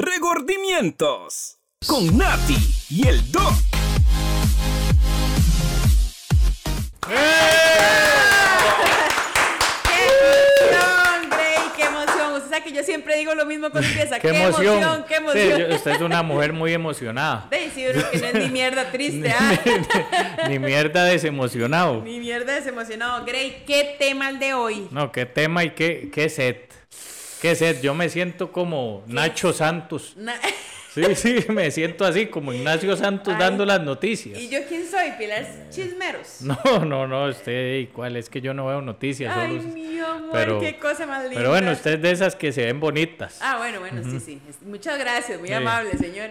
Regordimientos con Nati y el Doc. ¡Qué emoción, Grey! ¡Qué emoción! Usted sabe que yo siempre digo lo mismo cuando empieza. ¡Qué emoción! ¡Qué emoción! Sí, yo- usted es una mujer muy emocionada. De sí, uno que no es ni mierda triste, Ni, ¿ah? ni mierda desemocionado. Ni mierda desemocionado. Grey, ¿qué tema el de hoy? No, qué tema y qué, qué set. Qué set. Yo me siento como Nacho Santos. Na- Sí, sí, me siento así, como Ignacio Santos Ay. dando las noticias. ¿Y yo quién soy? Pilar Chismeros. No, no, no, usted, ¿y ¿cuál es que yo no veo noticias? Ay, solo- mi amor, pero- qué cosa más linda. Pero bueno, usted es de esas que se ven bonitas. Ah, bueno, bueno, sí, sí. Muchas gracias, muy Sí. amable, señor.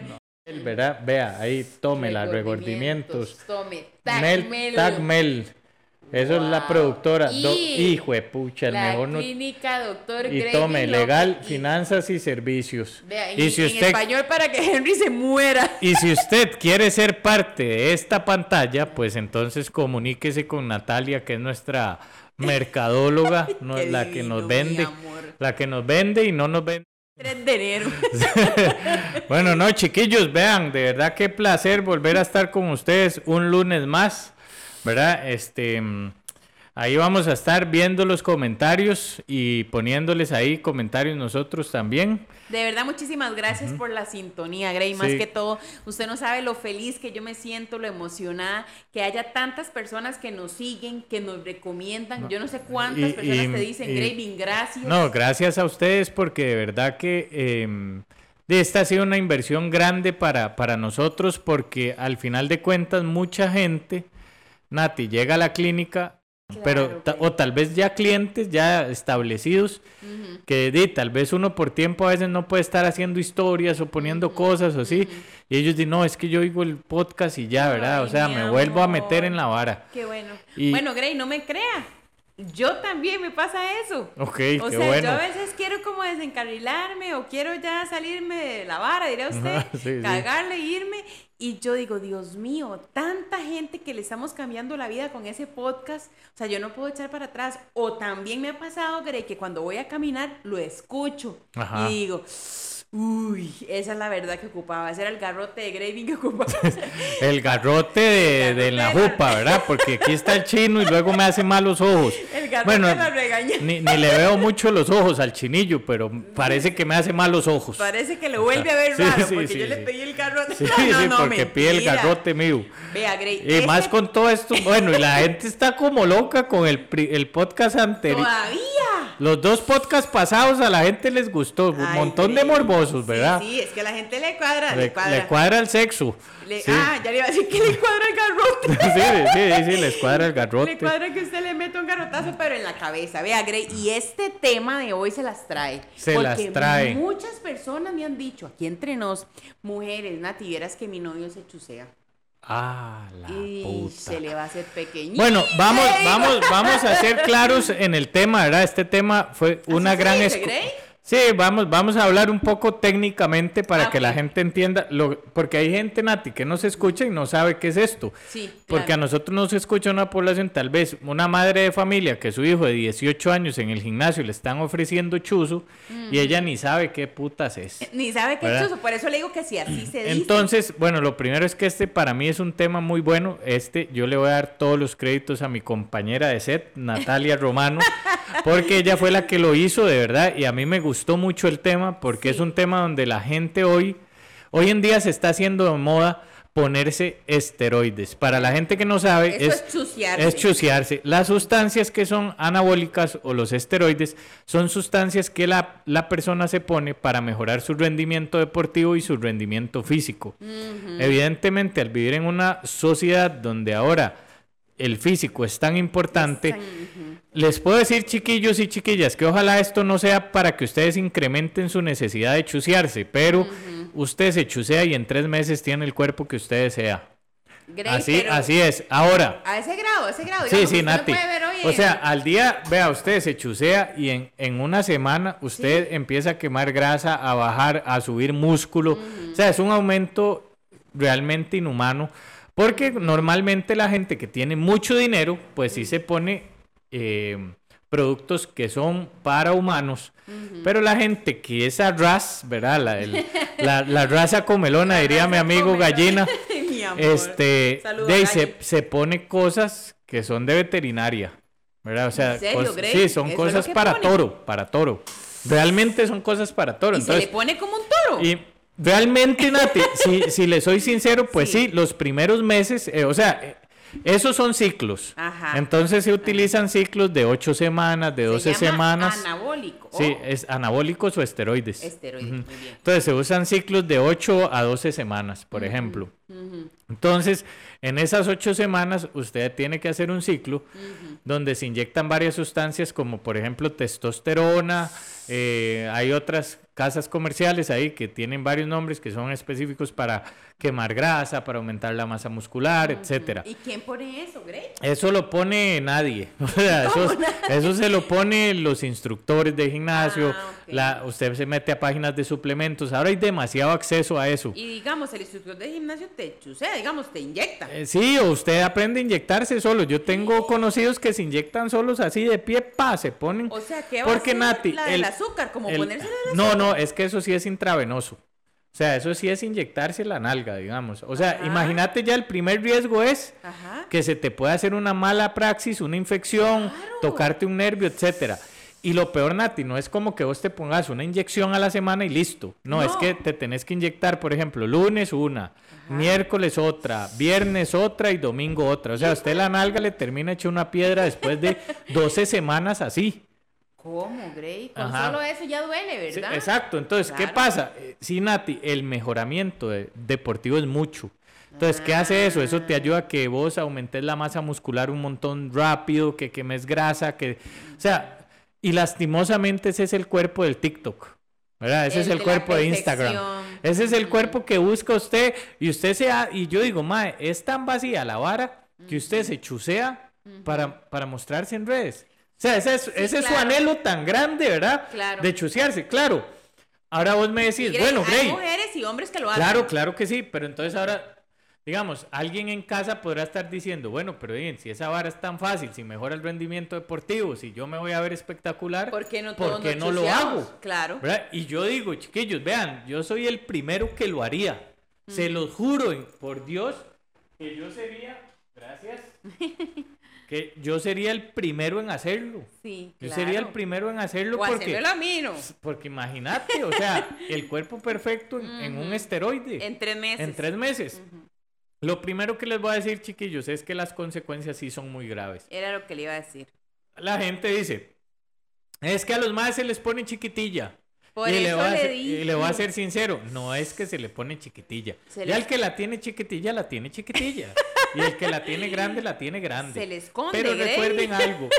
¿verdad? Vea, ahí tómela, regordimientos. Tome, Mel, tagmelo. Tagmel. Eso es la productora. Do- hijo de pucha, el La mejor no. clínica doctor Y tome, legal, Y- finanzas y servicios. Vea, y si en usted español para que Henry se muera. y si usted quiere ser parte de esta pantalla, pues entonces comuníquese con Natalia, que es nuestra mercadóloga, no- la que nos vende, la que nos vende y no nos vende. 3 de enero. Bueno, no, chiquillos, vean, de verdad qué placer volver a estar con ustedes un lunes más, ¿verdad? Este, ahí vamos a estar viendo los comentarios y poniéndoles ahí comentarios nosotros también. De verdad, muchísimas gracias por la sintonía, Grey. Más Sí. que todo, usted no sabe lo feliz que yo me siento, lo emocionada, que haya tantas personas que nos siguen, que nos recomiendan. Yo no sé cuántas Y- personas y- te dicen, y- Grey, bien, gracias. No, gracias a ustedes porque de verdad que eh, esta ha sido una inversión grande para, para nosotros porque al final de cuentas mucha gente, Nati, llega a la clínica, pero ta- o tal vez ya clientes ya establecidos que di, tal vez uno por tiempo a veces no puede estar haciendo historias o poniendo cosas o así. Y ellos dicen, no, es que yo oigo el podcast y ya, ¿verdad? o sea, me vuelvo a meter en la vara. Qué bueno. Y- Bueno, Grey, no me crea. Yo también me pasa eso. Ok, O qué sea, bueno. yo a veces quiero como desencarrilarme o quiero ya salirme de la vara, diría usted, sí, sí. cagarle, irme. Y yo digo, Dios mío, tanta gente que le estamos cambiando la vida con ese podcast. O sea, yo no puedo echar para atrás. O también me ha pasado, Grey, que cuando voy a caminar lo escucho Ajá. y digo, uy, esa es la verdad que ocupaba. Ese era el garrote de Grey que ocupaba. El garrote de, la garrote de la- jupa, ¿verdad? Porque aquí está el chino y luego me hace mal los ojos. El garrote Bueno, de la ni, ni le veo mucho los ojos al chinillo, pero parece que me hace mal los ojos. Parece que lo vuelve a ver Sí, raro sí, porque sí, yo le pedí el garrote. Sí, No, sí, no, porque pide el garrote mío. Vea, Grey. Y más con todo esto, bueno, y la gente está como loca con el, el podcast anterior. Todavía. Los dos podcasts pasados a la gente les gustó, un Ay, montón de morbosos, ¿verdad? Sí, es que a la gente le cuadra, le, le, cuadra. le cuadra el sexo. Le- sí. Ah, ya le iba a decir que le cuadra el garrote. sí, sí, sí, les cuadra el garrote. Le cuadra que usted le meta un garrotazo, pero en la cabeza. Vea, Grey, y este tema de hoy se las trae. Se porque las trae. Muchas personas me han dicho, aquí entre nos, mujeres, Nati, vieras que mi novio se chusea. Ah, la y puta. se le va a hacer pequeñito. Bueno, vamos, vamos, vamos a ser claros en el tema, ¿verdad? Este tema fue una gran escu-? Sí, vamos, vamos a hablar un poco técnicamente para Ah, que la gente entienda, lo, porque hay gente, Nati, que nos escucha y no sabe qué es esto. Sí, Porque a nosotros nos escucha una población, tal vez una madre de familia que su hijo de 18 años en el gimnasio le están ofreciendo chuzo y ella ni sabe qué putas es. Ni sabe qué es chuzo, por eso le digo que si así se dice. Entonces, bueno, lo primero es que este para mí es un tema muy bueno. Este, yo le voy a dar todos los créditos a mi compañera de set, Natalia Romano, porque ella fue la que lo hizo de verdad y a mí me gustó mucho el tema porque es un tema donde la gente hoy, hoy en día se está haciendo de moda ponerse esteroides. Para la gente que no sabe, Eso es es. Las sustancias que son anabólicas o los esteroides son sustancias que la, la persona se pone para mejorar su rendimiento deportivo y su rendimiento físico. Evidentemente, al vivir en una sociedad donde ahora el físico es tan importante. Les puedo decir, chiquillos y chiquillas, que ojalá esto no sea para que ustedes incrementen su necesidad de chusearse, pero usted se chusea y en tres meses tiene el cuerpo que usted desea. Grey, Así, así es. Ahora, A ese grado, a ese grado. Sí, digamos, sí, Nati. O sea, al día, vea, usted se chusea y en, en una semana usted empieza a quemar grasa, a bajar, a subir músculo. O sea, es un aumento realmente inhumano. Porque normalmente la gente que tiene mucho dinero, pues sí se pone eh, productos que son para humanos, pero la gente que es arras, ¿verdad? La, el- la- la raza comelona, diría mi amigo gallina, Mi amor. este, de Galli. se, se pone cosas que son de veterinaria, ¿verdad? O sea, sí, son ¿Eso es lo cosas para pone? toro, para toro. Realmente son cosas para toro. Y se Entonces, le pone como un toro. y realmente, Nati, si, si le soy sincero, pues sí, Sí. los primeros meses, eh, o sea, esos son ciclos. Ajá. Entonces se utilizan ciclos de 8 semanas, de 12 Se llama semanas. Anabólico. Sí, es anabólicos o esteroides. Esteroides, muy bien. Entonces se usan ciclos de 8 a 12 semanas, por ejemplo. Entonces, en esas 8 semanas, usted tiene que hacer un ciclo donde se inyectan varias sustancias, como por ejemplo testosterona. eh, hay otras casas comerciales ahí que tienen varios nombres que son específicos para quemar grasa, para aumentar la masa muscular, etcétera. ¿Y quién pone eso, Grey? Eso lo pone nadie. O sea, eso, eso se lo pone los instructores de gimnasio. Ah, la, usted se mete a páginas de suplementos. Ahora hay demasiado acceso a eso. Y digamos, el instructor de gimnasio te chusea, digamos, te inyecta. Eh, sí, o usted aprende a inyectarse solo. Yo tengo conocidos que se inyectan solos así de pie, pa, se ponen. O sea, ¿qué va a Porque Nati, la del el- azúcar? Como el- ponerse la del No, no, es que eso sí es intravenoso. O sea, eso sí es inyectarse la nalga, digamos. O sea, imagínate ya el primer riesgo es Ajá. que se te puede hacer una mala praxis, una infección, tocarte un nervio, etcétera. Y lo peor, Nati, no es como que vos te pongas una inyección a la semana y listo. No, es No. que te tenés que inyectar, por ejemplo, lunes una, miércoles otra, viernes otra y domingo otra. O sea, a usted la nalga le termina hecha una piedra después de 12 semanas así. ¿Cómo, Grey? Con Ajá. solo eso ya duele, Sí, ¿verdad? exacto. Entonces, ¿qué pasa? Eh, Sí, Nati, el mejoramiento de- deportivo es mucho. Entonces, ¿qué hace eso? Eso te ayuda a que vos aumentes la masa muscular un montón rápido, que quemes grasa, que... O sea, y lastimosamente ese es el cuerpo del TikTok. ¿Verdad? Ese El es el de cuerpo de Instagram. Ese es el cuerpo que busca usted y usted se ha- y yo digo, mae, es tan vacía la vara que usted se chusea para, para mostrarse en redes. O sea, ese es, ese es su claro. anhelo tan grande, ¿verdad? Claro. De chusearse, claro. Ahora vos me decís, Grey, bueno, hay Grey, mujeres y hombres que lo hacen. claro, claro que sí, pero entonces ahora, digamos, alguien en casa podrá estar diciendo, bueno, pero bien, si esa vara es tan fácil, si mejora el rendimiento deportivo, si yo me voy a ver espectacular, ¿Por qué no ¿por qué no lo hago? Claro. ¿verdad? Y yo digo, chiquillos, vean, yo soy el primero que lo haría. Se los juro, por Dios, que yo sería, gracias, que yo sería el primero en hacerlo. Sí, Yo claro. sería el primero en hacerlo O porque, a mí, ¿no? porque imagínate, o sea, el cuerpo perfecto en, en un esteroide En tres meses. en tres meses. Lo primero que les voy a decir, chiquillos, es que las consecuencias sí son muy graves. Era lo que le iba a decir. La gente dice, es que a los más se les pone chiquitilla. Por y, eso le voy le ser, y le voy a ser sincero, no es que se le pone chiquitilla. Se ya le- el que la tiene chiquitilla, la tiene chiquitilla. y el que la tiene grande, la tiene grande. Se le esconde, Pero Grey. recuerden algo.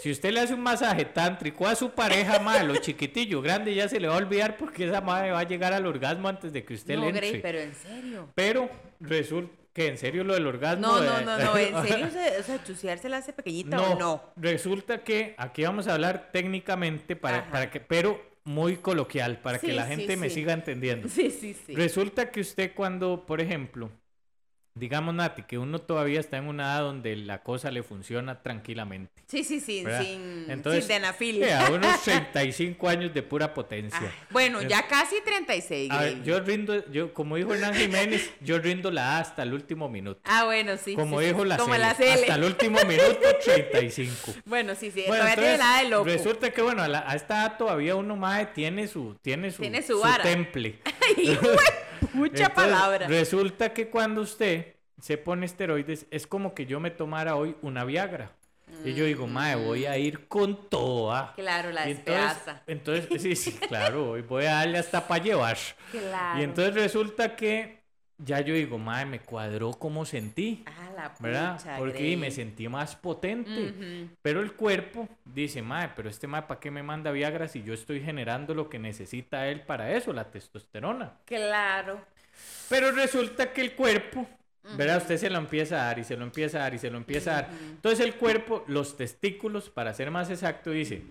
Si usted le hace un masaje tántrico a su pareja, madre, lo chiquitillo, grande, ya se le va a olvidar porque esa madre va a llegar al orgasmo antes de que usted No, le entre. Grey, pero en serio. Pero resulta que en serio lo del orgasmo. No, no, eh, no, no. En serio, se- o sea, chusearse la hace pequeñita o no. Resulta que aquí vamos a hablar técnicamente para, Ajá. para que, pero muy coloquial, para que la sí, gente me sí. siga entendiendo. Sí, sí, sí. Resulta que usted cuando, por ejemplo, digamos Nati, que uno todavía está en una edad donde la cosa le funciona tranquilamente. Sí, sí, sí, ¿verdad? sin, Entonces, sin eh, a unos 35 años de pura potencia. Ay, bueno, ya casi 36, A ver, yo rindo, yo, como dijo Hernán Jiménez, yo rindo la A hasta el último minuto. Ah, bueno, sí. Como sí, sí. dijo la Como la hasta el último minuto 35. Bueno, sí, sí. Bueno, todavía tiene entonces, la de loco. resulta que bueno, a, la- a esta edad todavía uno más tiene su tiene su, Tiene su vara. temple. Mucha Entonces, palabra. Resulta que cuando usted se pone esteroides es como que yo me tomara hoy una Viagra. Y yo digo, mae, voy a ir con toda. Claro, la Y entonces, sí, sí, claro, hoy voy a darle hasta para llevar. Claro. Y entonces resulta que ya yo digo, mae, me cuadró como sentí. Ah, la ¿verdad? pucha, Porque Grey. me sentí más potente. Pero el cuerpo dice, mae, pero este mae, ¿para qué me manda Viagra si yo estoy generando lo que necesita él para eso, la testosterona? Claro. Pero resulta que el cuerpo, ¿verdad? Usted se lo empieza a dar y se lo empieza a dar y se lo empieza a dar. Entonces el cuerpo, los testículos, para ser más exacto, dice,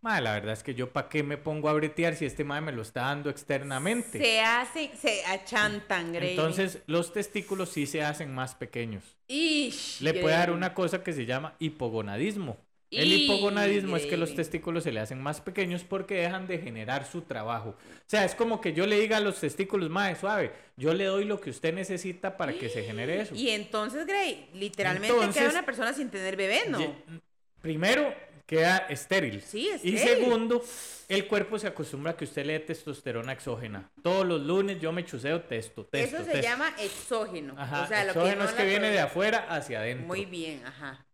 mae, la verdad es que yo ¿para qué me pongo a bretear si este mae me lo está dando externamente? Se hacen, se achantan, Grey. Entonces los testículos sí se hacen más pequeños. Ish, Le puede dar una cosa que se llama hipogonadismo. El hipogonadismo es que los testículos se le hacen más pequeños porque dejan de generar su trabajo. O sea, es como que yo le diga a los testículos, mae, suave, yo le doy lo que usted necesita para que se genere eso. Y entonces, Grey, literalmente Entonces- queda una persona sin tener bebé, ¿no? Primero, queda estéril. Sí, Y estéril. segundo, el cuerpo se acostumbra a que usted le dé testosterona exógena. Todos los lunes yo me chuseo testo, testo, Eso se testo. llama exógeno. Ajá, o sea, lo exógeno es que viene de afuera hacia adentro. Muy bien, ajá.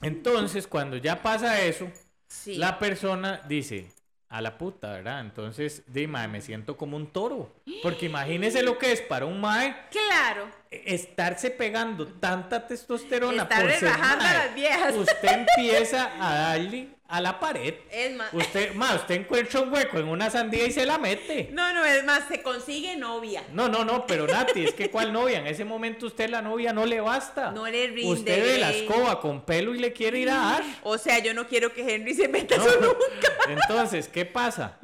Entonces, cuando ya pasa eso, Sí. la persona dice, a la puta, ¿verdad? Entonces, di, mae, me siento como un toro. Porque imagínese lo que es para un mae Claro. estarse pegando tanta testosterona por rebajando a las viejas. Usted empieza a darle a la pared. Es más. Usted, ma, usted encuentra un hueco en una sandía y se la mete. No, no, es más, se consigue novia. No, no, no, pero Nati, es que cuál novia, en ese momento usted la novia no le basta. No le rinde, Usted ve la escoba con pelo y le quiere ir a dar. O sea, yo no quiero que Henry se meta No. eso nunca. Entonces, ¿qué pasa?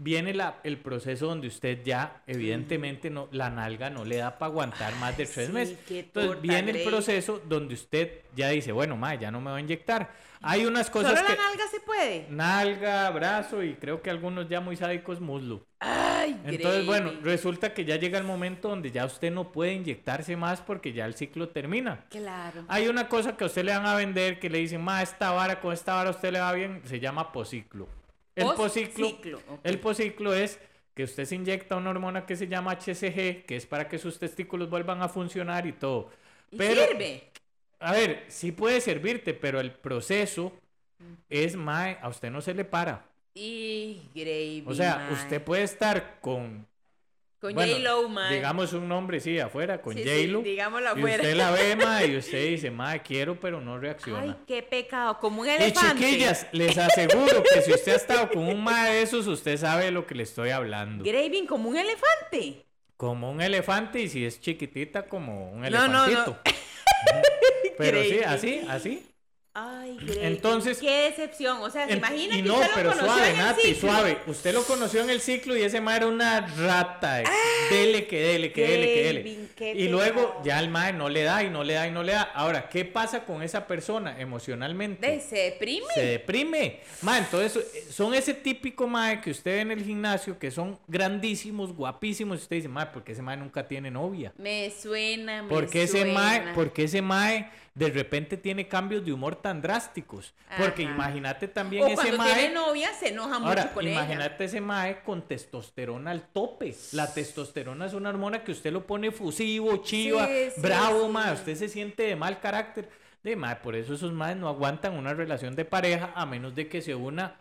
Viene la, el proceso donde usted ya, evidentemente, no, la nalga no le da para aguantar más de tres sí, meses. Entonces, viene el proceso donde usted ya dice, bueno, ma, ya no me voy a inyectar. Hay unas cosas Solo que... la nalga se puede. Nalga, brazo y creo que algunos ya muy sádicos muslo. Ay, Entonces, bueno, resulta que ya llega el momento donde ya usted no puede inyectarse más porque ya el ciclo termina. Claro. Hay una cosa que a usted le van a vender que le dicen, ma, esta vara con esta vara a usted le va bien, se llama posiclo. El posiclo, ok. el posiclo es que usted se inyecta una hormona que se llama HCG, que es para que sus testículos vuelvan a funcionar y todo. ¿Y Pero, sirve? A ver, sí puede servirte, pero el proceso es, mae, a usted no se le para. Y Grey. O sea, mae. usted puede estar con, Con bueno, J-Lo, mae. digamos un nombre, sí, afuera, con Sí, sí, J-Lo. digámoslo y afuera. usted la ve, mae, y usted dice, mae, quiero, pero no Ay, reacciona. qué pecado. Como un Y elefante. chiquillas, les aseguro que si usted ha estado con un mae de esos, usted sabe lo que le estoy hablando. Graving como un elefante. Como un elefante y si es chiquitita, como un No, no, no. Pero sí, así, así. Ay, Graving. Entonces- Qué decepción. O sea, se En- imagina y que no, usted lo pero conoció suave, en el Nati, ciclo. suave. Usted lo conoció en el ciclo y ese mae era una rata. eh. Dele, que dele, que dele, que dele. Y luego ya el mae no le da y no le da y no le da. Ahora, ¿qué pasa con esa persona emocionalmente? De- se deprime. Se deprime. Ma, entonces eh, son ese típico mae que usted ve en el gimnasio que son grandísimos, guapísimos. Y usted dice, mae, ¿por qué ese mae nunca tiene novia? Me suena, me ¿Por qué ese suena. mae, porque ese mae de repente tiene cambios de humor tan drásticos? Porque imagínate también O ese cuando mae. tiene novia, se enoja mucho con ella. imagínate ese mae con testosterona al tope. La testosterona es una hormona que usted lo pone fusivo, chiva, Sí, sí, bravo, sí. mae. Usted se siente de mal carácter. De mae, por eso esos maes no aguantan una relación de pareja a menos de que se una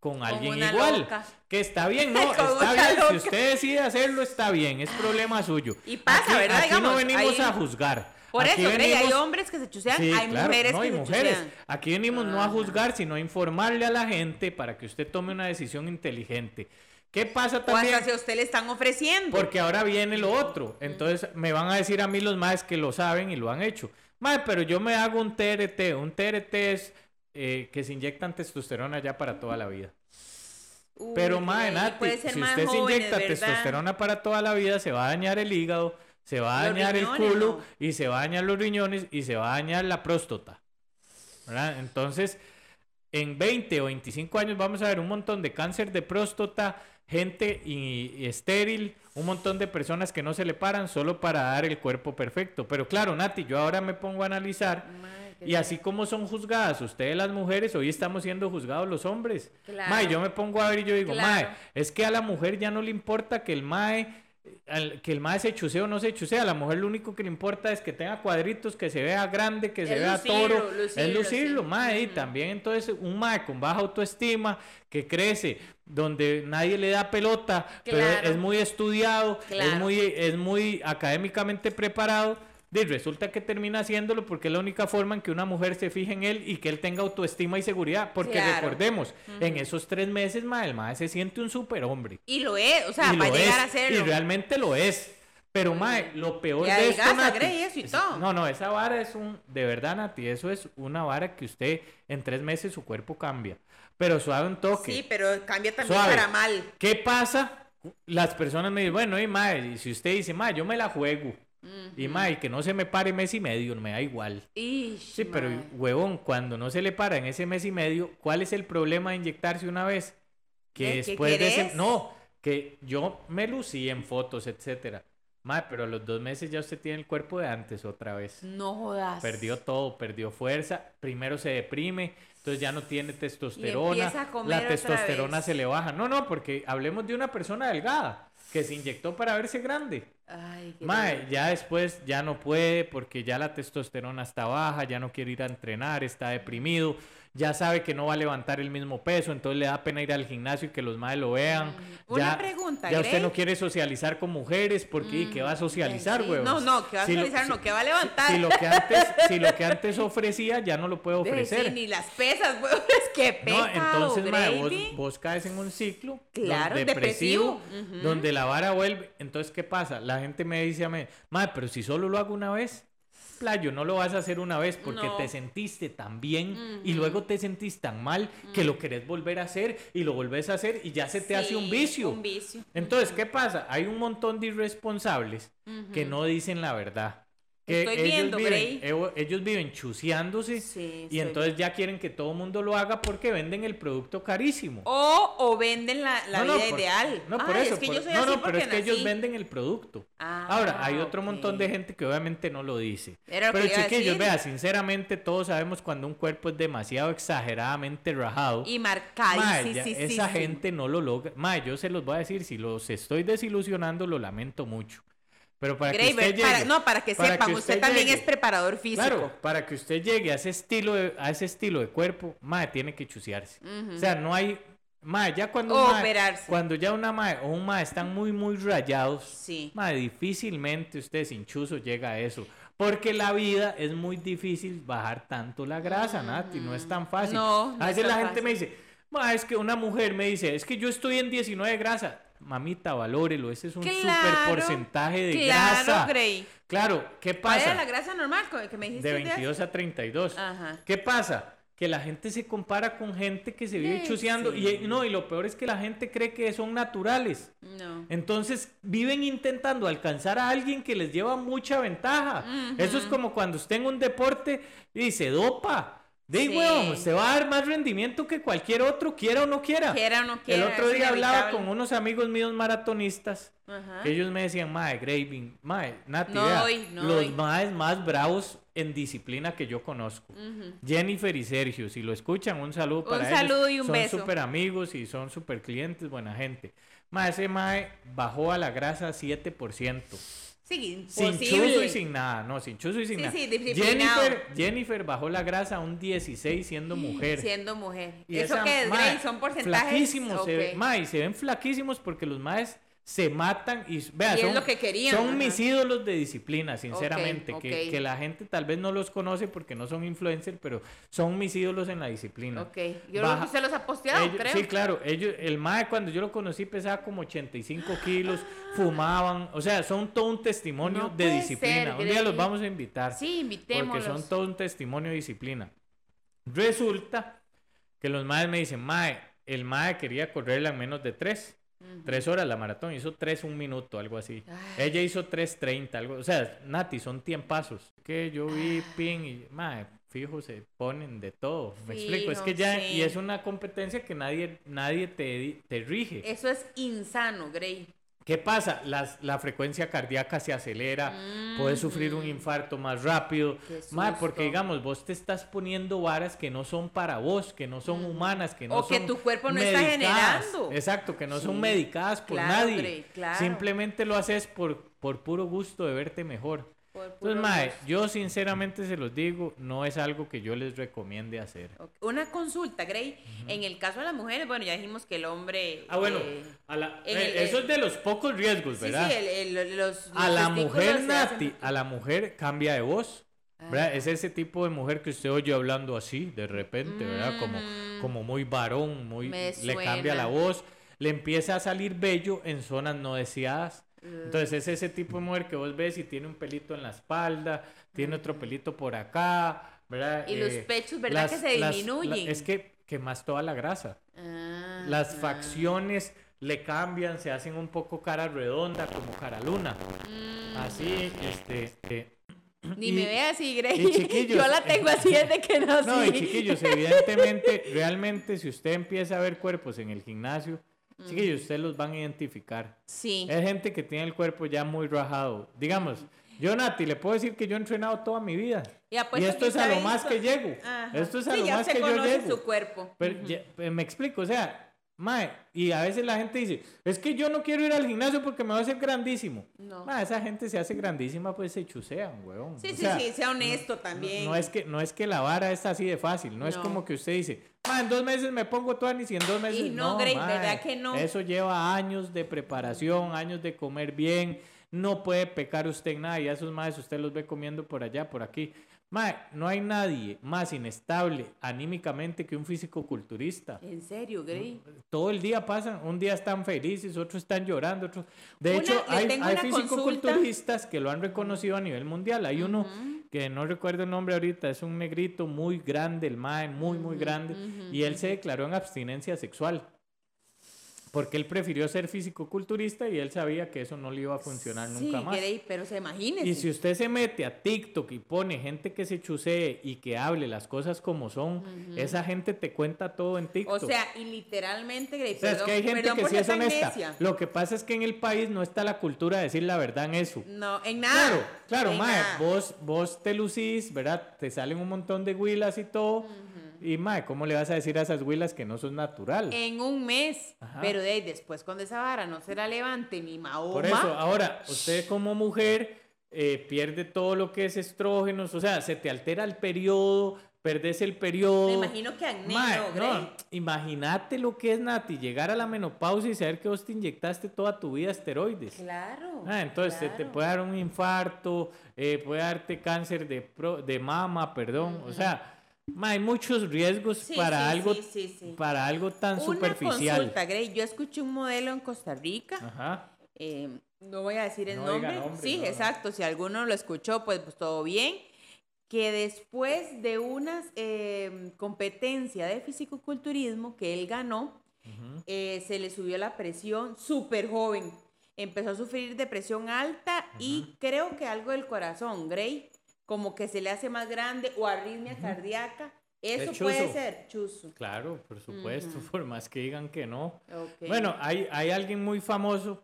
con alguien igual. loca. Que está bien, no, está bien. Si usted decide hacerlo, está bien, es problema suyo. Y pasa, Aquí- ¿verdad? Aquí no venimos a juzgar. Por Aquí eso, Grey, hay venimos- hombres que se chusean, Sí, hay claro, mujeres no, que y se mujeres. chusean. Aquí venimos no a Ajá. juzgar, sino a informarle a la gente para que usted tome una decisión inteligente. ¿Qué pasa O también? hasta si a usted le están ofreciendo. Porque ahora viene lo otro. Entonces me van a decir a mí los más que lo saben y lo han hecho. Mae, pero yo me hago un TRT. Un TRT es eh, que se inyectan testosterona ya para toda la vida. Uy, Pero, mae, Grey, Nati, si usted se inyecta ¿verdad? testosterona para toda la vida, se va a dañar el hígado, se va a dañar el culo ¿no? y se va a dañar los riñones y se va a dañar la próstata. ¿verdad? Entonces, en 20 o 25 años vamos a ver un montón de cáncer de próstata, gente y- y estéril, un montón de personas que no se le paran solo para dar el cuerpo perfecto. Pero claro, Nati, yo ahora me pongo a analizar y así como son juzgadas ustedes las mujeres, hoy estamos siendo juzgados los hombres. Claro. Mae, yo me pongo a ver y yo digo, Claro. mae, es que a la mujer ya no le importa que el mae, al- que el mae se o no se chusee. A la mujer lo único que le importa es que tenga cuadritos, que se vea grande, que se vea lucirlo, toro. lucirlo, es lucirlo, sí. mae. Y también entonces un mae con baja autoestima, que crece, donde nadie le da pelota, pero es muy estudiado, es muy, es muy académicamente preparado. Y resulta que termina haciéndolo porque es la única forma en que una mujer se fije en él y que él tenga autoestima y seguridad. Porque Claro. recordemos, en esos tres meses, mae, el se siente un superhombre. Y lo es, o sea, y va a llegar es, a serlo. Y realmente lo es. Pero, mae, lo peor Y de esto, Nati, Grey, eso y es- todo. No, no, esa vara es un... De verdad, Nati, eso es una vara que usted en tres meses su cuerpo cambia. Pero suave un toque. Sí, pero cambia también Suave. para mal. ¿Qué pasa? Las personas me dicen, bueno, y mae, y si usted dice, mae, yo me la juego. Y mae, que no se me pare mes y medio, me da igual. Ish, Sí, pero huevón, cuando no se le para en ese mes y medio, ¿cuál es el problema de inyectarse una vez? Que ¿Qué- qué después de ese... No, que yo me lucí en fotos, etcétera. Mae, pero a los dos meses ya usted tiene el cuerpo de antes otra vez. No jodas. Perdió todo, perdió fuerza, primero se deprime, entonces ya no tiene testosterona, la testosterona se le baja. No, no, porque hablemos de una persona delgada que se inyectó para verse grande. Ay, Mae, ya después ya no puede porque ya la testosterona está baja, ya no quiere ir a entrenar, está deprimido, ya sabe que no va a levantar el mismo peso, entonces le da pena ir al gimnasio y que los madres lo vean. Mm, Una ya, pregunta, Ya usted no quiere socializar con mujeres porque ¿y ¿qué va a socializar, Sí, güey? No, no, que va a Si lo- socializar, si- no, que va a levantar. Si lo que antes, si lo que antes ofrecía ya no lo puede De- ofrecer. sí, ni las pesas, güey. Es que No, entonces, mae, vos, vos caes en un ciclo Claro, depresivo. donde la vara vuelve. Entonces, ¿qué pasa? La gente me dice a mí, madre, pero si solo lo hago una vez, playo, no lo vas a hacer una vez porque No. te sentiste tan bien y luego te sentís tan mal que lo querés volver a hacer y lo volvés a hacer y ya se te hace un vicio. Un vicio. Entonces, ¿qué pasa? Hay un montón de irresponsables que no dicen la verdad. Que Estoy ellos, viendo, viven, Grey. evo- ellos viven chuceándose Sí, y entonces ya quieren que todo el mundo lo haga porque venden el producto carísimo. O, o venden la, la No, no, vida por- ideal. No, por Ay, eso. Es que por- yo soy no, así no, pero es que ellos venden el producto. Ah, Ahora, hay otro montón de gente que obviamente no lo dice. Pero a chiquillos, vea, sinceramente todos sabemos cuando un cuerpo es demasiado exageradamente rajado. Y marcadísimo. Mae, sí, esa gente no lo logra. Mae, yo se los voy a decir, si los estoy desilusionando, lo lamento mucho. Pero para que Grey, usted llegue, para- no, para que para sepan, que usted, usted también llegue- es preparador físico. Claro, para que usted llegue a ese estilo de, a ese estilo de cuerpo, mae, tiene que chucearse. Ujú. O sea, no hay, mae, ya cuando O mae- operarse. cuando ya una mae o un mae están muy muy rayados, Sí. mae, difícilmente usted sin chuzo llega a eso. Porque la vida es muy difícil bajar tanto la grasa, Nati, no es tan fácil. No, no a es veces la gente me fácil. dice, "Ma, es que una mujer me dice, es que yo estoy en 19 de grasa. Mamita, valórelo, ese es un super porcentaje de claro, grasa. Grey. Claro, ¿qué ¿Cuál pasa? la grasa normal que me dijiste? de un día? 22 a 32. Ajá. ¿Qué pasa? Que la gente se compara con gente que se vive sí. y no, y lo peor es que la gente cree que son naturales. No. Entonces viven intentando alcanzar a alguien que les lleva mucha ventaja. Eso es como cuando usted en un deporte y se dopa. De Sí. usted va a dar más rendimiento que cualquier otro, quiera o no quiera. Quiera o no quiera, El otro día hablaba con unos amigos míos maratonistas Ajá. que ellos me decían, mae, Graving, mae, Nati, No no los doy". maes más bravos en disciplina que yo conozco. Jennifer y Sergio, si lo escuchan, un saludo Un para saludo ellos. y un son beso. súper amigos y son súper clientes, buena gente. Mae, ese mae bajó a la grasa 7%. Sí, Sin chuzo y sin nada, no, sin chuzo y sin Sí, nada. sí. Jennifer, Jennifer bajó la grasa a un 16 siendo mujer. Siendo mujer. Y ¿Eso esa qué es, Grey? ¿Son porcentajes? Flaquísimos, se, Ok. ven- mae, se ven flaquísimos porque los maes se matan y vea, Y son, lo que querían, son ajá. mis ídolos de disciplina, sinceramente. Que, que la gente tal vez no los conoce porque no son influencers, pero son mis ídolos en la disciplina. Ok. Yo Baja- usted los ha posteado, Ellos- creo. Sí, claro. Ellos, el MAE cuando yo lo conocí pesaba como 85 kilos, fumaban, o sea, son todo un testimonio No de disciplina. ser, un día los vamos a invitar. Sí, Porque invitémoslos. son todo un testimonio de disciplina. Resulta que los maes me dicen, mae, el mae quería correrla en menos de tres. Horas la maratón, hizo tres un minuto, algo así. Ay. Ella hizo tres treinta, algo, o sea, Nati, son tiempazos. Que yo vi Ah. pin y, mae, fijo, se ponen de todo. Me explico, es que ya, sí. y es una competencia que nadie, nadie te, te rige. Eso es insano, Grey. ¿Qué pasa? Las- la frecuencia cardíaca se acelera, puedes sufrir un infarto más rápido. Porque digamos, vos te estás poniendo varas que no son para vos, que no son humanas, que no O que son tu cuerpo no está medicadas. generando. Exacto, que no son medicadas por Claro, nadie. Claro. Simplemente lo haces por, por puro gusto de verte mejor. Por Entonces, puro mae, gusto. yo sinceramente se los digo, no es algo que yo les recomiende hacer. Ok. Una consulta, Grey. En el caso de las mujeres, bueno, ya dijimos que el hombre. Ah, bueno, eh, a la- en eh, el- eso es de los pocos riesgos, sí, ¿verdad? sí, el- el- los, a los la testículos mujer se Nati, hacen- a la mujer cambia de voz. ¿verdad? Ah. Es ese tipo de mujer que usted oye hablando así, de repente, ¿verdad? Como, Mm. como muy varón, muy Me le cambia la suena. voz, le empieza a salir bello en zonas no deseadas. Mm. Entonces es ese tipo de mujer que vos ves y tiene un pelito en la espalda, tiene otro pelito por acá, ¿verdad? Y los Eh, pechos, ¿verdad que se las- disminuyen? la- es que, que más toda la grasa. Ah, Las ah. facciones le cambian, se hacen un poco cara redonda, como cara luna. Así, este, eh, Ni y- me ve así, Grey. Yo la tengo así desde que nací. No, y chiquillos, evidentemente, realmente, si usted empieza a ver cuerpos en el gimnasio, chiquillos, ustedes los van a identificar. Sí. Es gente que tiene el cuerpo ya muy rajado. Digamos, yo, Nati, le puedo decir que yo he entrenado toda mi vida. Y Y, esto que es a lo más que llego. Ajá. Esto es a Sí, lo más que yo conoce llego. su cuerpo. Pero ya- eh, me explico, o sea, mae, y a veces la gente dice, es que yo no quiero ir al gimnasio porque me va a hacer grandísimo. No. Mae, esa gente se hace grandísima, pues se chusean, weón. Sí, O sí, sea, sí, sea honesto también. no es, que, no es que la vara es así de fácil, no, es como que usted dice, "Ma, en dos meses me pongo tuanis y en dos meses Y no, Grey, mae, ¿verdad que no? Eso lleva años de preparación, años de comer bien, no puede pecar usted en nada y a esos más usted los ve comiendo por allá, por aquí. Mae, no hay nadie más inestable anímicamente que un físico culturista. En serio, Grey. Todo el día pasan, un día están felices, otros están llorando, otros... De Una- hecho, hay, hay fisicoculturistas que lo han reconocido a nivel mundial. Hay uno que no recuerdo el nombre ahorita, es un negrito muy grande, el mae, muy, muy grande, y él se declaró en abstinencia sexual. Porque él prefirió ser físico-culturista y él sabía que eso no le iba a funcionar sí, nunca más. Grey, pero se imagínese. Y si usted se mete a TikTok y pone gente que se chusee y que hable las cosas como son, esa gente te cuenta todo en TikTok. O sea, y literalmente, Grey, O sea, es perdón, que hay gente que sí es honesta. Lo que pasa es que en el país no está la cultura de decir la verdad en eso. No, en nada. Claro, claro, en mae, nada. vos, vos te lucís, ¿verdad? Te salen un montón de huilas y todo. Y, mae, ¿cómo le vas a decir a esas huilas que no son natural? En un mes. Ajá. Pero de ahí, después cuando esa vara no se la levante ni Mahoma. Por eso, ahora, usted como mujer eh, pierde todo lo que es estrógenos, o sea, se te altera el periodo, perdés el periodo. Me imagino que acné, ¿no, imagínate lo que es, Nati, llegar a la menopausia y saber que vos te inyectaste toda tu vida esteroides. Claro. Ah, entonces te- te claro. puede dar un infarto, eh, puede darte cáncer de, pro- de mama, perdón. O sea, hay muchos riesgos Sí, para, sí, algo, sí, para algo tan Una superficial. consulta, Grey. Yo escuché un modelo en Costa Rica. Ajá. eh, no voy a decir el No nombre. nombre, sí, no, no. exacto. Si alguno lo escuchó, pues, pues todo bien. Que después de una eh, competencia de fisicoculturismo que él ganó, eh, se le subió la presión súper joven. Empezó a sufrir de presión alta y creo que algo del corazón, Grey, como que se le hace más grande o arritmia cardíaca. Eso Es puede ser chuzo. Claro, por supuesto, por más que digan que no. Bueno, hay, hay alguien muy famoso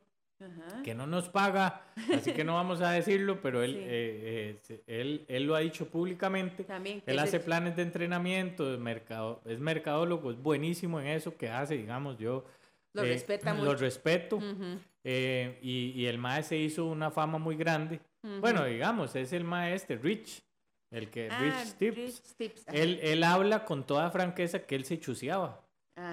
que no nos paga, así que no vamos a decirlo, pero él, Sí. eh, eh, él, él lo ha dicho públicamente. También. Él hace planes de entrenamiento, es, mercado, es mercadólogo, es buenísimo en eso que hace, digamos, yo Lo eh, respeta Lo mucho. respeto. Ujú, eh, y, y el mae se hizo una fama muy grande. Bueno, digamos, es el maestro Rich, el que Ah, Rich Tips. Rich Tips. Él, él habla con toda franqueza que él se chuseaba.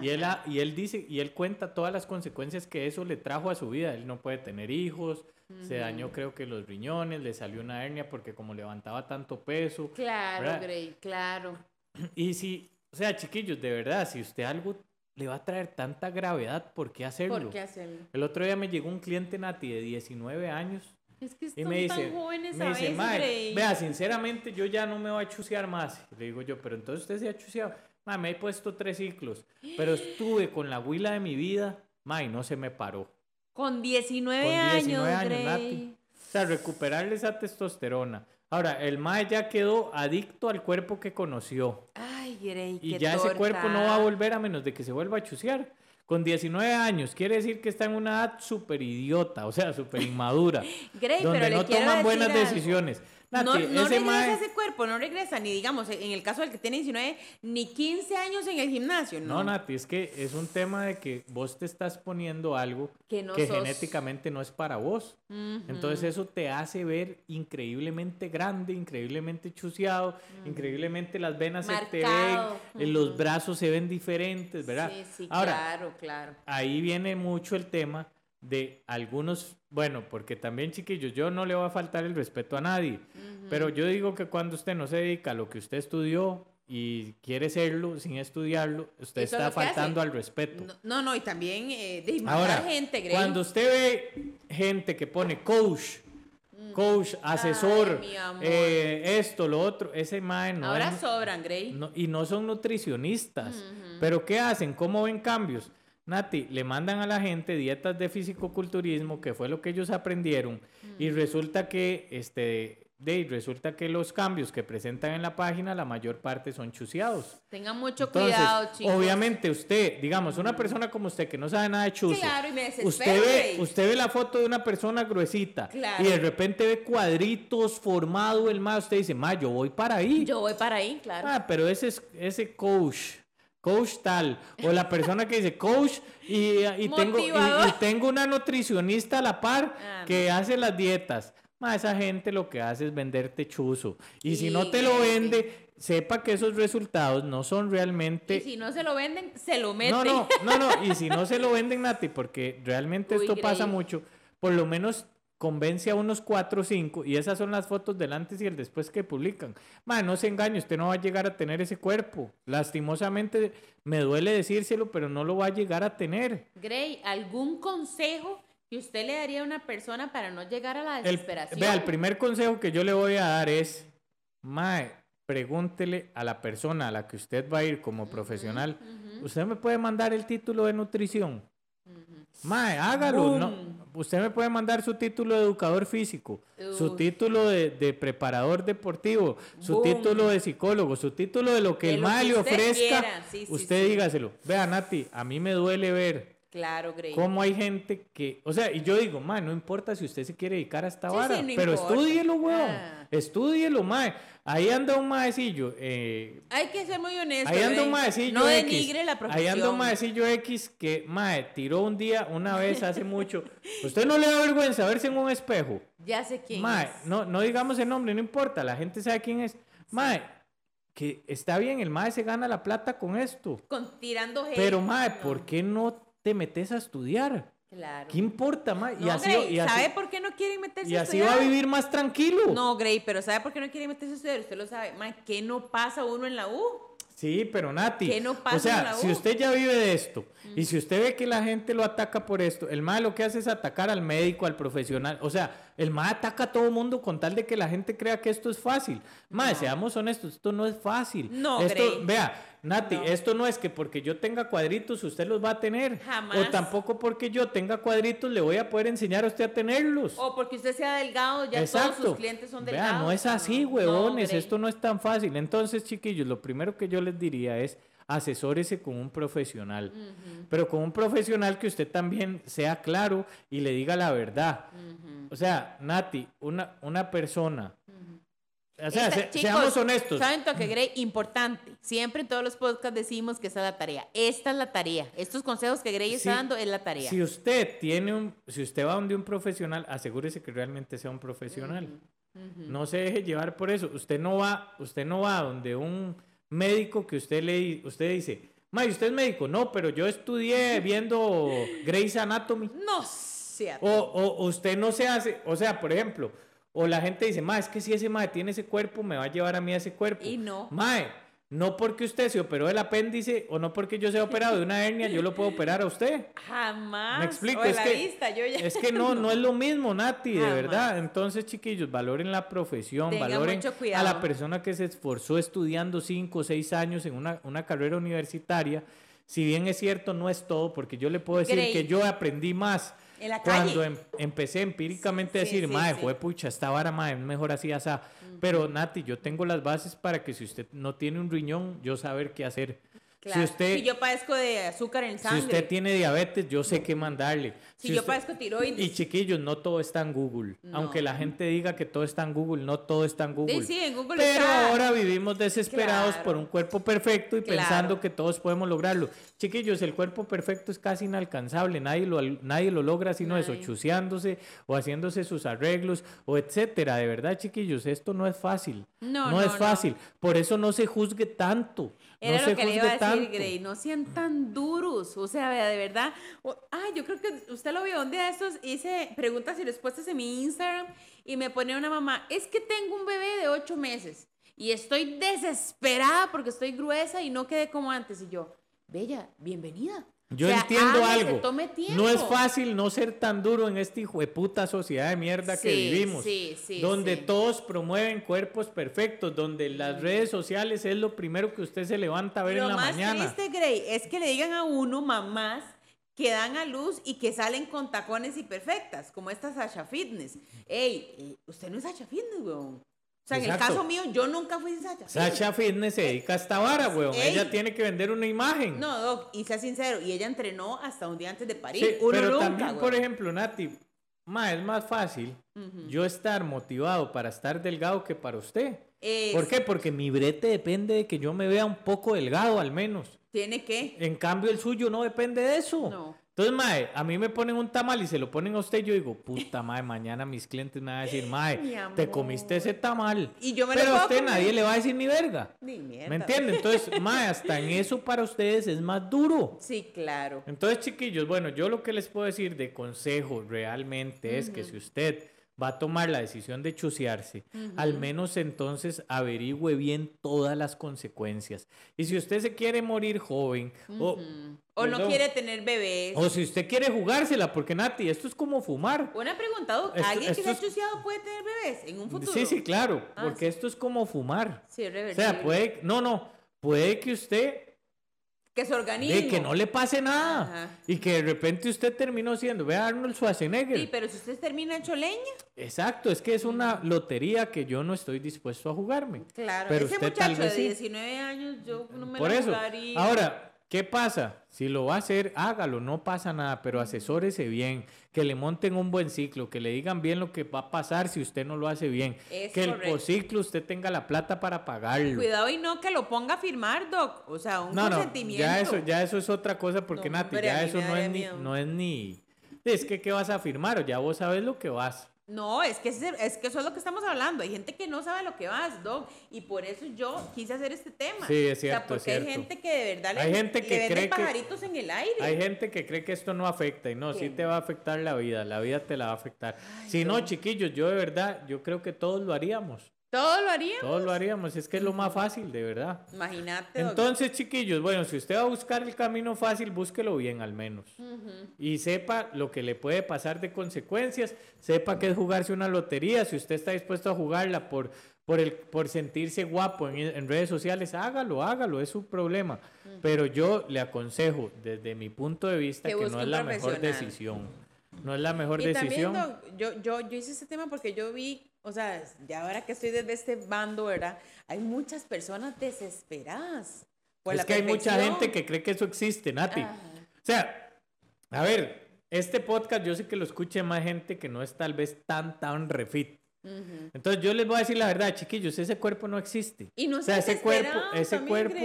Y él, y él dice, y él cuenta todas las consecuencias que eso le trajo a su vida. Él no puede tener hijos, se dañó creo que los riñones, le salió una hernia porque como levantaba tanto peso. Claro, ¿verdad? Grey, claro. Y si, o sea, chiquillos, de verdad, si usted algo le va a traer tanta gravedad, ¿por qué hacerlo? ¿Por qué hacerlo? El otro día me llegó un cliente Nati de 19 años Es que y me dice, tan jóvenes me a dice, veces, "Mae, Grey. vea, sinceramente yo ya no me voy a chusear más. Le digo yo, pero entonces usted se ha chuseado. "Mae, me he puesto tres ciclos, pero estuve con la huila de mi vida, mae, no se me paró. Con 19, Con 19 años, años. Nati. O sea, recuperarle esa testosterona. Ahora, el mae ya quedó adicto al cuerpo que conoció. Ay, Grey, Y qué ya ese cuerpo no va a volver a menos de que se vuelva a chusear. Con 19 años, quiere decir que está en una edad súper idiota, o sea, súper inmadura, Grey, donde pero no toman buenas algo. decisiones. Nati, no, no ese regresa mae- ese cuerpo, no regresa, ni digamos, en el caso del que tiene 19, ni 15 años en el gimnasio, No, ¿no? Nati, es que es un tema de que vos te estás poniendo algo Que no que sos. genéticamente no es para vos. Entonces eso te hace ver increíblemente grande, increíblemente chuseado, increíblemente las venas se te ven, eh, los brazos se ven diferentes, ¿verdad? Sí, sí, Ahora, claro, claro. ahí viene mucho el tema de algunos, bueno, porque también chiquillos, yo no le voy a faltar el respeto a nadie, pero yo digo que cuando usted no se dedica a lo que usted estudió y quiere serlo sin estudiarlo, usted Eso está hace. faltando al respeto. No, no, no, y también eh, de Ahora, gente, cuando usted ve gente que pone coach, coach, asesor, Mm. mi amor. eh, esto, lo otro, ese mae no Ahora es- sobran, Grey. no- y no son nutricionistas. Pero ¿qué hacen? ¿Cómo ven cambios? Nati, le mandan a la gente dietas de fisicoculturismo, que fue lo que ellos aprendieron, y Mm. resulta que, este, de, resulta que los cambios que presentan en la página, la mayor parte son chuseados. Tengan mucho Entonces, cuidado, chicos. obviamente usted, digamos, una persona como usted que no sabe nada de chuzo, Claro, y me usted ve, usted ve la foto de una persona gruesita Claro. y de repente ve cuadritos formado el más, usted dice, ma, yo voy para ahí. Yo voy para ahí, claro. Ah, pero ese es ese coach, coach tal, o la persona que dice coach y, y tengo, y- tengo una nutricionista a la par Ah, que hace las dietas. Ma, esa gente lo que hace es venderte chuzo. Y si no te lo vende, sepa que esos resultados no son realmente... y si no se lo venden, se lo meten. No, no, no, no, y si no se lo venden, Nati, porque realmente Uy, esto pasa mucho, por lo menos convence a unos 4 o 5 y esas son las fotos del antes y el después que publican. Ma, no se engañe, usted no va a llegar a tener ese cuerpo. Lastimosamente me duele decírselo, pero no lo va a llegar a tener. Gray, ¿algún consejo que usted le daría a una persona para no llegar a la El, desesperación? vea, el primer consejo que yo le voy a dar es, Mae, pregúntele a la persona a la que usted va a ir como profesional, ¿usted me puede mandar el título de nutrición? Mae, hágalo. No, usted me puede mandar su título de educador físico, su título de, de preparador deportivo, su Boom. título de psicólogo, su título de lo que De el mae le ofrezca. Sí, usted sí. dígaselo. Vea, Nati, a mí me duele ver Claro, Gray. cómo hay gente que, o sea, y yo digo, mae, no importa si usted se quiere dedicar a esta Sí, vara, sí, no pero importa. estúdielo, weón. Ah. Estúdielo, mae. Ahí anda un maecillo, eh, Hay que ser muy honesto. Ahí anda un maecillo No X. denigre la Ahí profesión. anda un maecillo X que, mae, tiró un día, una vez hace mucho. Usted no le da vergüenza verse en un espejo. Ya sé quién Mae, es. no, no digamos el nombre, no importa, la gente sabe quién es. Mae, que está bien, el mae se gana la plata con esto. Con, tirando hate. Pero, mae, ¿por qué no te metes a estudiar? Claro. ¿Qué importa? Y No, así, Gray, y así- ¿sabe por qué no quieren meterse y a así estudiar? va a vivir más tranquilo. No, Gray, pero ¿sabe por qué no quieren meterse a estudiar? Usted lo sabe. Ma, ¿qué no pasa uno en la U? Sí, pero Nati, ¿Qué no pasa o en sea, la si U? usted ya vive de esto y si usted ve que la gente lo ataca por esto, el MAE lo que hace es atacar al médico, al profesional, o sea, el MAE ataca a todo el mundo con tal de que la gente crea que esto es fácil. MAE, seamos honestos, esto no es fácil. No, esto, Grey. vea, Nati, No. esto no es que porque yo tenga cuadritos usted los va a tener. Jamás. O tampoco porque yo tenga cuadritos le voy a poder enseñar a usted a tenerlos. O porque usted sea delgado, ya todos sus clientes son Vea, delgados. no es así, No, huevones, esto no es tan fácil. Entonces, chiquillos, lo primero que yo les diría es asesórese con un profesional, pero con un profesional que usted también sea claro y le diga la verdad. O sea, Nati, una, una persona, o sea, Esta- se- chicos, seamos honestos. ¿Saben toque, Grey? Importante. Siempre en todos los podcasts decimos que esa es la tarea. Esta es la tarea. Estos consejos que Grey está Sí, dando es la tarea. Si usted tiene un, si usted va donde un profesional, asegúrese que realmente sea un profesional. No se deje llevar por eso. Usted no va, usted no va donde un médico que usted le, usted dice, May, ¿usted es médico? No, pero yo estudié viendo Grey's Anatomy. No sea. O, o usted no se hace, o sea, por ejemplo, o la gente dice, ma, es que si ese mae tiene ese cuerpo, me va a llevar a mí a ese cuerpo. Y no. Mae, no porque usted se operó del apéndice o no porque yo sea operado de una hernia, yo lo puedo operar a usted. Jamás. Me explico, O de es la que, vista, yo ya- es que no, no es lo mismo, Nati, de verdad. Entonces, chiquillos, valoren la profesión, valoren a la persona que se esforzó estudiando cinco o seis años en una, una carrera universitaria. Si bien es cierto, no es todo, porque yo le puedo decir Grey. que yo aprendí más En la cuando em- empecé empíricamente a decir, sí. fue pucha, esta vara, es mejor así, así. Pero, Nati, yo tengo las bases para que si usted no tiene un riñón, yo saber qué hacer. Claro. Si usted, Si yo padezco de azúcar en si sangre. usted tiene diabetes, yo sé qué mandarle. Si yo usted- padezco tiroides. Y chiquillos, no todo está en Google. No. Aunque la gente diga que todo está en Google, no todo está en Google. sí, en Google Pero está. ahora vivimos desesperados Claro. por un cuerpo perfecto y Claro. pensando que todos podemos lograrlo. Chiquillos, el cuerpo perfecto es casi inalcanzable. Nadie lo, nadie lo logra sino eso, Nadie. chuceándose o haciéndose sus arreglos o etcétera. De verdad, chiquillos, esto no es fácil. No, no, no, es no. fácil. Por eso no se juzgue tanto. Era no lo que le iba a decir, tanto. Grey. No sean tan duros. O sea, de verdad. Ah, yo creo que usted lo vio un día de estos. Hice preguntas y respuestas en mi Instagram y me ponía una mamá. Es que tengo un bebé de ocho meses y estoy desesperada porque estoy gruesa y no quedé como antes. Y yo, Bella, bienvenida. Yo O sea, entiendo algo. No es fácil no ser tan duro en esta hijo de puta sociedad de mierda que Sí, vivimos. sí, sí, donde todos promueven cuerpos perfectos, donde las redes sociales es lo primero que usted se levanta a ver Lo en la más mañana. triste, Grey, es que le digan a uno, mamás, que dan a luz y que salen con tacones y perfectas, como esta Sasha Fitness. Ey, eh, usted no es Sasha Fitness, weón. O sea, en el caso mío, yo nunca fui Fitness. Sacha Fitness se dedica a esta vara, weón. Ey. Ella tiene que vender una imagen. No, Doc, y sea sincero, y ella entrenó hasta un día antes de París. Sí, Uno pero nunca, también, weón. por ejemplo, Nati, ma, es más fácil yo estar motivado para estar delgado que para usted. Es- ¿Por qué? Porque mi brete depende de que yo me vea un poco delgado al menos. Tiene que. En cambio, el suyo no depende de eso. No. Entonces, mae, a mí me ponen un tamal y se lo ponen a usted, yo digo, puta mae, mañana mis clientes me van a decir, mae, te comiste ese tamal. Y yo me lo Pero a usted comer. nadie le va a decir ni verga. Ni mierda. ¿Me entiende? Entonces, mae, hasta en eso para ustedes es más duro. Sí, claro. Entonces, chiquillos, bueno, yo lo que les puedo decir de consejo realmente es que si usted va a tomar la decisión de chucearse, al menos entonces averigüe bien todas las consecuencias. Y si usted se quiere morir joven, o, O no quiere tener bebés. o si usted quiere jugársela, porque Nati, esto es como fumar. Una pregunta, Esto- ¿alguien que esto se ha chuseado puede tener bebés en un futuro? Sí, sí, claro, Ah, porque sí. esto es como fumar. Sí, es O sea, puede, no, no, puede que usted Que su organismo. de que no le pase nada Ajá. y que de repente usted terminó siendo, vea Arnold Schwarzenegger. Sí, pero si usted termina hecho leña, Exacto, es que es una lotería que yo no estoy dispuesto a jugarme. claro. Pero Ese usted tal muchacho vez de sí. 19 años, yo no me Por la eso. jugaría. Ahora, ¿qué pasa? Si lo va a hacer, hágalo, no pasa nada, pero asesórese bien, que le monten un buen ciclo, que le digan bien lo que va a pasar si usted no lo hace bien, Es que el ciclo usted tenga la plata para pagarlo. Cuidado y no que lo ponga a firmar, Doc. O sea, un No, no, consentimiento. ya eso, ya eso es otra cosa porque No, Nati, ya eso no es, ni, no es ni... Es que, ¿qué vas a firmar? O ya vos sabes lo que vas. No, es que, es que eso es lo que estamos hablando. Hay gente que no sabe lo que vas, Doc. Y por eso yo quise hacer este tema. Sí, es O cierto, sea, porque es cierto. hay gente que de verdad le, Hay gente le que venden cree que- pajaritos en el aire. Hay gente que cree que esto no afecta y no, sí ¿Qué? te va a afectar la vida, la vida te la va a afectar. si no, chiquillos, yo de verdad, yo creo que todos lo haríamos. Todo lo haría. Todos lo haríamos, es que es lo más fácil, de verdad. Imagínate. Entonces, chiquillos, bueno, si usted va a buscar el camino fácil, búsquelo bien al menos. Y sepa lo que le puede pasar de consecuencias, sepa que es jugarse una lotería, si usted está dispuesto a jugarla por, por, el, por sentirse guapo en, en redes sociales, hágalo, hágalo, es su problema. Pero yo le aconsejo, desde mi punto de vista, Que no es la mejor decisión. No es la mejor Y decisión. también, Doc, yo, yo, yo hice ese tema porque yo vi, o sea, ya ahora que estoy desde este bando, ¿verdad? Hay muchas personas desesperadas. por es la que hay mucha gente que cree que eso existe, Nati. Ajá. O sea, a ver, este podcast yo sé que lo escuche más gente que no es tal vez tan, tan refit. Entonces yo les voy a decir la verdad, chiquillos, ese cuerpo no existe. Y no o sea, se ese cuerpo, ese cuerpo.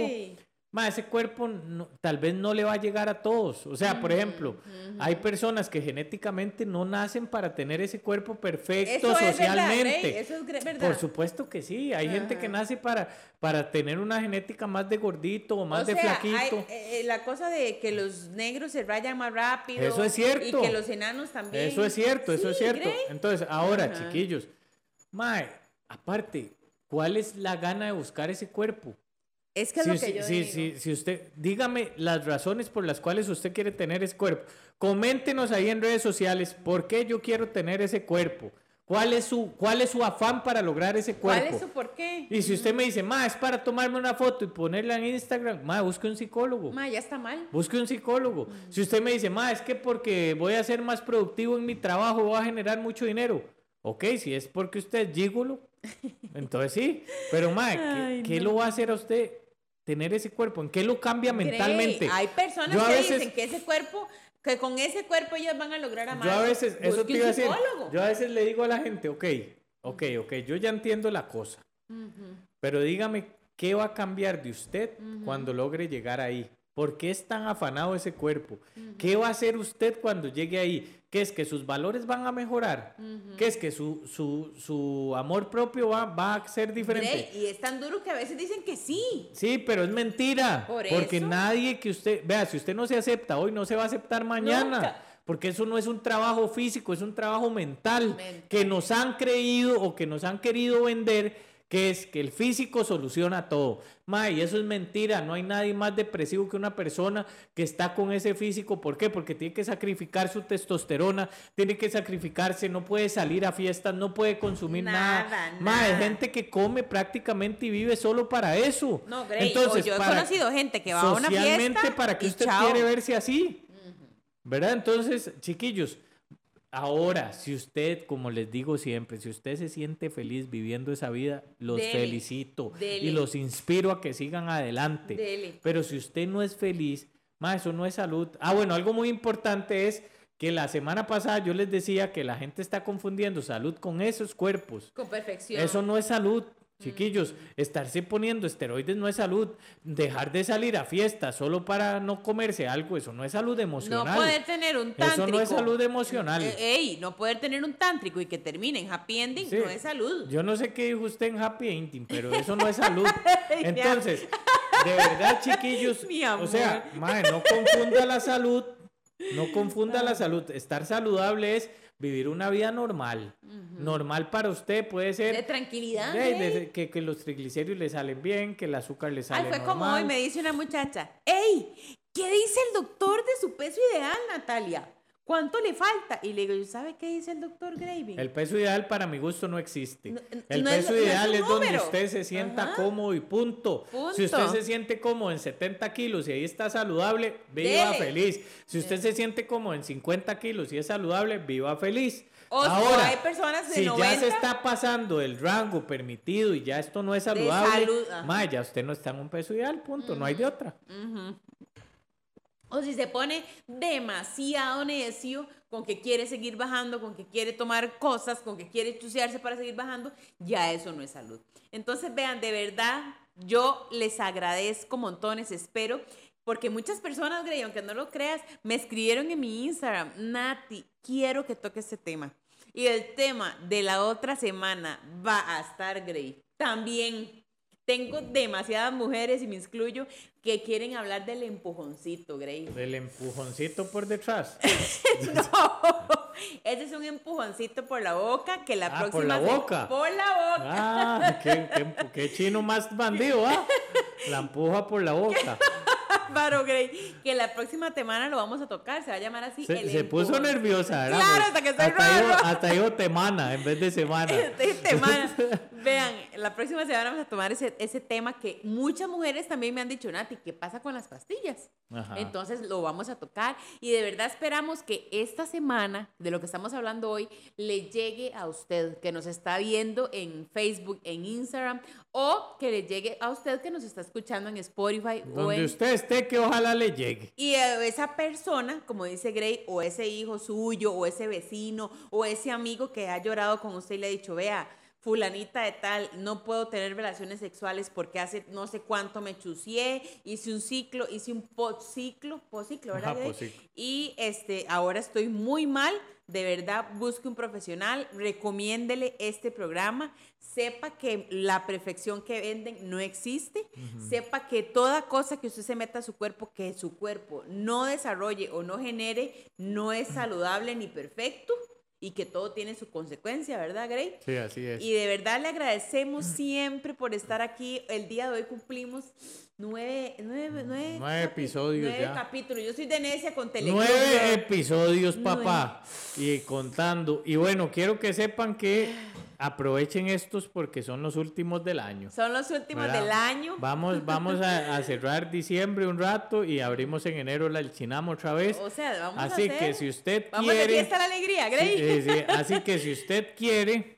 Ma, ese cuerpo no- tal vez no le va a llegar a todos. O sea, por ejemplo, hay personas que genéticamente no nacen para tener ese cuerpo perfecto Eso es verdad, socialmente. Eso es verdad. Por supuesto que sí, hay gente que nace para, para tener una genética más de gordito o más o de sea, flaquito. hay, eh, la cosa de que los negros se rayan más rápido. Eso es cierto. Y que los enanos también. Eso es cierto, eso es cierto. Entonces, ahora, chiquillos, mae, aparte, ¿cuál es la gana de buscar ese cuerpo? Es que es Si, lo que si- yo si- digo. si- si usted, dígame las razones por las cuales usted quiere tener ese cuerpo. Coméntenos ahí en redes sociales por qué yo quiero tener ese cuerpo. ¿Cuál es su, cuál es su afán para lograr ese cuerpo? ¿Cuál es su por qué? Y si usted me dice, ma, es para tomarme una foto y ponerla en Instagram, ma, busque un psicólogo. Ma, ya está mal. Busque un psicólogo. Si usted me dice, ma, es que porque voy a ser más productivo en mi trabajo, voy a generar mucho dinero. Ok, si es porque usted es gigolo, entonces sí. Pero, ma, ¿qué, Ay, qué no. lo va a hacer a usted tener ese cuerpo? ¿En qué lo cambia mentalmente? Hay personas Yo que veces- dicen que ese cuerpo, que con ese cuerpo ellas van a lograr amar. Yo a veces, eso te iba a decir, yo a veces le digo a la gente, ok, ok, ok, yo ya entiendo la cosa, pero dígame, ¿qué va a cambiar de usted cuando logre llegar ahí? ¿Por qué es tan afanado ese cuerpo? ¿Qué va a hacer usted cuando llegue ahí? ¿Qué es que sus valores van a mejorar? ¿Qué es que su, su, su amor propio va, va a ser diferente? Y es tan duro que a veces dicen que sí. Sí, pero es mentira. Por porque eso. nadie que usted, vea, si usted no se acepta hoy, no se va a aceptar mañana. Nunca. Porque eso no es un trabajo físico, es un trabajo mental, Mental. que nos han creído o que nos han querido vender, que es que el físico soluciona todo. Ma, y eso es mentira, no hay nadie más depresivo que una persona que está con ese físico. ¿Por qué? Porque tiene que sacrificar su testosterona, tiene que sacrificarse, no puede salir a fiestas, no puede consumir nada. Nada, Ma, nada. gente que come prácticamente y vive solo para eso. No, Grey, Entonces, yo he para- conocido gente que va a una socialmente, fiesta ¿para qué y usted chao. quiere verse así? ¿Verdad? Entonces, chiquillos, ahora, si usted, como les digo siempre, si usted se siente feliz viviendo esa vida, los Dele, felicito dele. y los inspiro a que sigan adelante. Dele. Pero si usted no es feliz, ma, eso no es salud. Ah, bueno, algo muy importante es que la semana pasada yo les decía que la gente está confundiendo salud con esos cuerpos. Con perfección. Eso no es salud. Chiquillos, estarse poniendo esteroides no es salud. Dejar de salir a fiestas solo para no comerse algo, eso no es salud No emocional. poder tener un tántrico. Eso no es salud emocional. Eh, Ey, no poder tener un tántrico y que termine en happy ending Sí. no es salud. Yo no sé qué dijo usted en Happy Ending, pero eso no es salud. Entonces, de verdad, chiquillos, Mi o sea, mae, no confunda la salud, no confunda la salud. Estar saludable es vivir una vida normal. Normal para usted puede ser De tranquilidad. de- de- que, que los triglicéridos le salen bien, que el azúcar le Ay, sale fue como normal. hoy me dice una muchacha, ¡Ey! ¿Qué dice el doctor de su peso ideal, Natalia? ¿Cuánto le falta? Y le digo, ¿sabe qué dice el doctor Graving? El peso ideal para mi gusto no existe. No- el no peso es ideal es, donde usted se sienta Ajá. cómodo y punto. Punto. Si usted se siente cómodo en 70 kilos y ahí está saludable, viva Dele. feliz. Si usted se siente cómodo en 50 kilos y es saludable, viva feliz. O si Ahora, hay personas de si ya 90. se está pasando el rango permitido y ya esto no es saludable, salud, ma, ya usted no está en un peso ideal, punto, no hay de otra. O si se pone demasiado necio con que quiere seguir bajando, con que quiere tomar cosas, con que quiere chusearse para seguir bajando, ya eso no es salud. Entonces, vean, de verdad, yo les agradezco montones, espero, porque muchas personas, Grey, aunque no lo creas, me escribieron en mi Instagram, Nati, quiero que toque este tema. Y el tema de la otra semana va a estar, Grey, también. Tengo demasiadas mujeres, y me excluyo, que quieren hablar del empujoncito, Grey. Del empujoncito por detrás. No, ese es un empujoncito por la boca que la Ah, próxima por la se- boca. por la boca. Ah, qué, qué- qué chino más bandido, ¿ah? La empuja por la boca. Bárbaro, Grey, que la próxima semana lo vamos a tocar, se va a llamar así. Se, el se puso nerviosa, ¿verdad? Claro, Pues, hasta que estoy hasta raro. hasta dijo temana en vez de semana. Este tema. Vean, la próxima semana vamos a tomar ese, ese tema que muchas mujeres también me han dicho, Nati, ¿qué pasa con las pastillas? Ajá. Entonces lo vamos a tocar y de verdad esperamos que esta semana, de lo que estamos hablando hoy, le llegue a usted que nos está viendo en Facebook, en Instagram, o que le llegue a usted que nos está escuchando en Spotify o Donde en usted esté, que ojalá le llegue. y esa persona, como dice Gray, o ese hijo suyo, o ese vecino, o ese amigo que ha llorado con usted y le ha dicho, vea, fulanita de tal, no puedo tener relaciones sexuales porque hace no sé cuánto me chucié, hice un ciclo, hice un postciclo, postciclo, ¿verdad? Ajá, postciclo. Y este, ahora estoy muy mal, de verdad, busque un profesional, recomiéndele este programa, sepa que la perfección que venden no existe, sepa que toda cosa que usted se meta a su cuerpo, que su cuerpo no desarrolle o no genere, no es saludable ni perfecto y que todo tiene su consecuencia, ¿verdad, Gray? Sí, así es. Y de verdad le agradecemos siempre por estar aquí. El día de hoy cumplimos nueve, nueve, nueve, Nueve episodios nueve ya. capítulos. Yo soy de necia con Teleclub. Nueve episodios, papá. Y contando. Y bueno, quiero que sepan que aprovechen estos porque son los últimos del año. Son los últimos ¿verdad? del año. Vamos, vamos a, a cerrar diciembre un rato y abrimos en enero la El Chinamo otra vez. O sea, vamos Así a hacer... que si usted Vamos de quiere. fiesta la alegría, Grey. eh, sí, Así que si usted quiere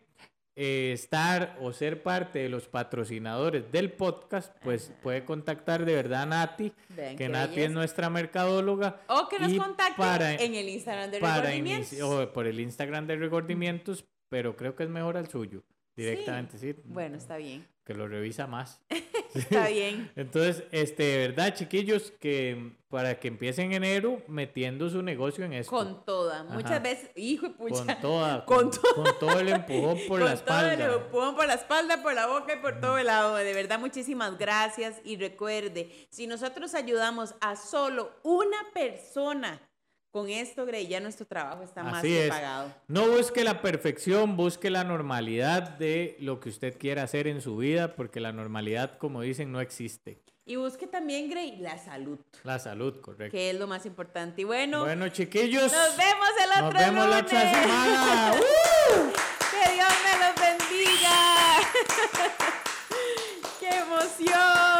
eh, estar o ser parte de los patrocinadores del podcast, pues puede contactar de verdad a Nati, Vean que Nati es nuestra mercadóloga. O que nos y contacten en el Instagram de Recordimientos. o por el Instagram de Recordimientos, pero creo que es mejor al suyo, directamente, sí. Bueno, está bien. Que lo revisa más. Está bien. Entonces, este, de verdad, chiquillos, que para que empiecen en enero metiendo su negocio en esto. Con toda. Muchas veces, hijo y pucha. Con toda, Con con, to- con todo el empujón por Con la todo el espalda. empujón por la espalda, por la boca y por todo el lado. De verdad, muchísimas gracias. Y recuerde, si nosotros ayudamos a solo una persona con esto, Grey, ya nuestro trabajo está más que es. pagado. No busque la perfección, busque la normalidad de lo que usted quiera hacer en su vida, porque la normalidad, como dicen, no existe. Y busque también, Grey, la salud, La salud, correcto. que es lo más importante. Y bueno, Bueno, chiquillos, nos vemos el nos otro vemos la otra lunes. semana. ¡Que Dios me los bendiga! ¡Qué emoción!